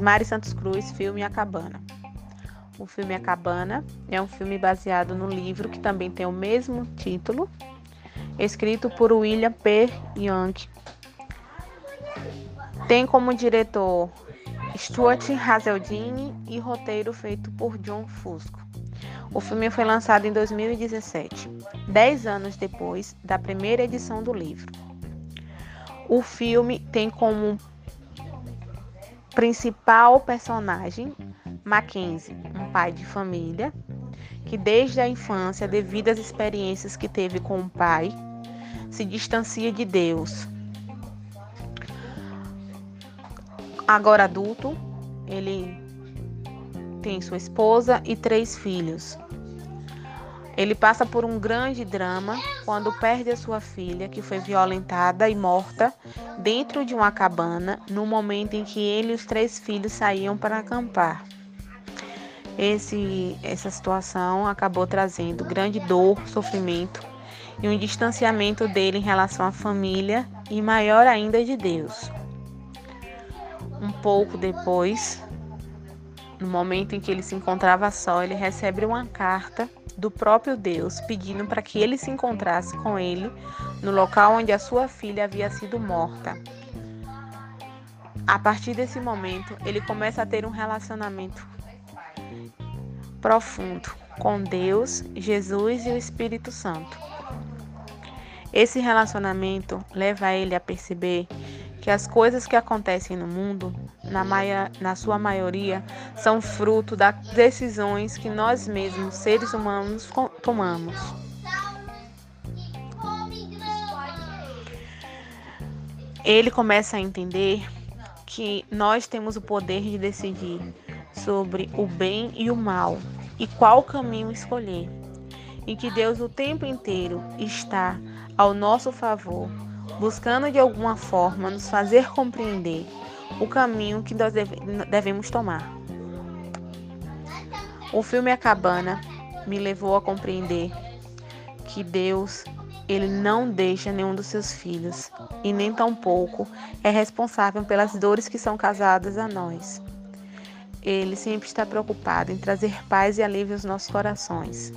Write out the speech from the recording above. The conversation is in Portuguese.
Mari Santos Cruz, filme A Cabana. O filme A Cabana é um filme baseado no livro que também tem o mesmo título, escrito por William P. Young. Tem como diretor Stuart Hazeldine e roteiro feito por John Fusco. O filme foi lançado em 2017, dez anos depois da primeira edição do livro. O filme tem como principal personagem Mackenzie, um pai de família que desde a infância, devido às experiências que teve com o pai, se distancia de Deus. Agora adulto, ele tem sua esposa e três filhos. Ele passa por um grande drama quando perde a sua filha, que foi violentada e morta dentro de uma cabana no momento em que ele e os três filhos saíam para acampar. Esse, essa situação acabou trazendo grande dor, sofrimento e um distanciamento dele em relação à família e maior ainda de Deus. Um pouco depois, no momento em que ele se encontrava só, ele recebe uma carta do próprio Deus pedindo para que ele se encontrasse com ele no local onde a sua filha havia sido morta. A partir desse momento, ele começa a ter um relacionamento profundo com Deus, Jesus e o Espírito Santo. Esse relacionamento leva ele a perceber que as coisas que acontecem no mundo, na, maia, na sua maioria, são fruto das decisões que nós mesmos, seres humanos, tomamos. Ele começa a entender que nós temos o poder de decidir sobre o bem e o mal e qual caminho escolher, e que Deus o tempo inteiro está ao nosso favor, buscando de alguma forma nos fazer compreender o caminho que nós devemos tomar. O filme A Cabana me levou a compreender que Deus ele não deixa nenhum dos seus filhos e nem tampouco é responsável pelas dores que são causadas a nós. Ele sempre está preocupado em trazer paz e alívio aos nossos corações.